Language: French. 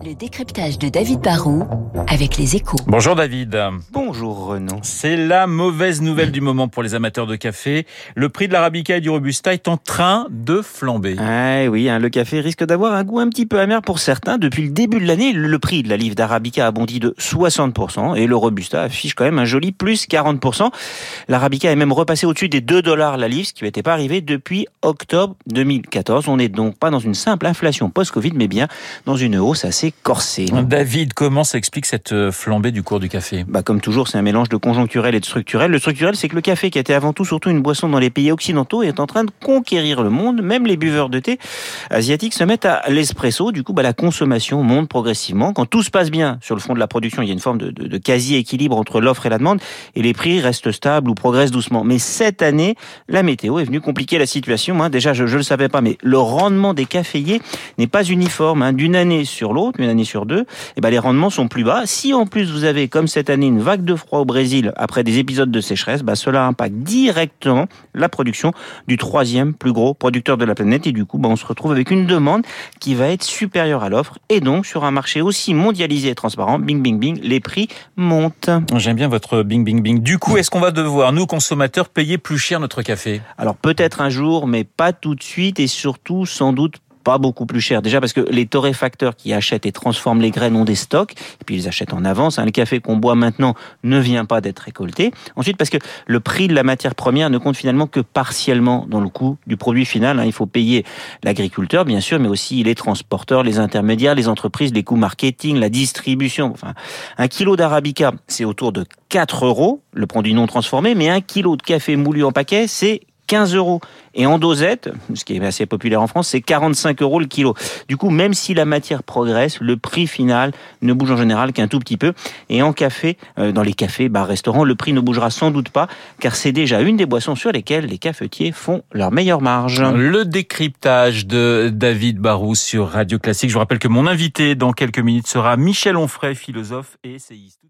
Le décryptage de David Barrault avec les échos. Bonjour David. Bonjour Renaud. C'est la mauvaise nouvelle du moment pour les amateurs de café. Le prix de l'arabica et du robusta est en train de flamber. Ah oui, hein, le café risque d'avoir un goût un petit peu amer pour certains. Depuis le début de l'année, le prix de la livre d'arabica a bondi de 60% et le robusta affiche quand même un joli plus 40%. L'arabica est même repassé au-dessus des 2 dollars la livre, ce qui n'était pas arrivé depuis octobre 2014. On n'est donc pas dans une simple inflation post-Covid, mais bien dans une hausse assez corsé. David, comment s'explique cette euh, flambée du cours du café? Bah, Comme toujours, c'est un mélange de conjoncturel et de structurel. Le structurel, c'est que le café, qui était avant tout surtout une boisson dans les pays occidentaux, est en train de conquérir le monde. Même les buveurs de thé asiatiques se mettent à l'espresso. Du coup, bah, la consommation monte progressivement. Quand tout se passe bien sur le fond de la production, il y a une forme de, de, de quasi-équilibre entre l'offre et la demande, et les prix restent stables ou progressent doucement. Mais cette année, la météo est venue compliquer la situation. Hein. Déjà, je ne le savais pas, mais le rendement des caféiers n'est pas uniforme. Hein. D'une année sur l'autre, une année sur deux, eh ben les rendements sont plus bas. Si en plus vous avez, comme cette année, une vague de froid au Brésil après des épisodes de sécheresse, bah, cela impacte directement la production du troisième plus gros producteur de la planète. Et du coup, bah, on se retrouve avec une demande qui va être supérieure à l'offre. Et donc, sur un marché aussi mondialisé et transparent, bing, bing, bing, les prix montent. J'aime bien votre bing, bing, bing. Du coup, est-ce qu'on va devoir, nous, consommateurs, payer plus cher notre café? Alors, peut-être un jour, mais pas tout de suite et surtout, sans doute, pas beaucoup plus cher. Déjà parce que les torréfacteurs qui achètent et transforment les graines ont des stocks, et puis ils achètent en avance. Hein. Le café qu'on boit maintenant ne vient pas d'être récolté. Ensuite parce que le prix de la matière première ne compte finalement que partiellement dans le coût du produit final. Hein. Il faut payer l'agriculteur, bien sûr, mais aussi les transporteurs, les intermédiaires, les entreprises, les coûts marketing, la distribution. Enfin, un kilo d'arabica, c'est autour de 4 euros, le produit non transformé, mais un kilo de café moulu en paquet, c'est 15 euros. Et en dosette, ce qui est assez populaire en France, c'est 45 euros le kilo. Du coup, même si la matière progresse, le prix final ne bouge en général qu'un tout petit peu. Et en café, euh, dans les cafés, bars, restaurants, le prix ne bougera sans doute pas, car c'est déjà une des boissons sur lesquelles les cafetiers font leur meilleure marge. Le décryptage de David Barou sur Radio Classique. Je vous rappelle que mon invité dans quelques minutes sera Michel Onfray, philosophe et essayiste.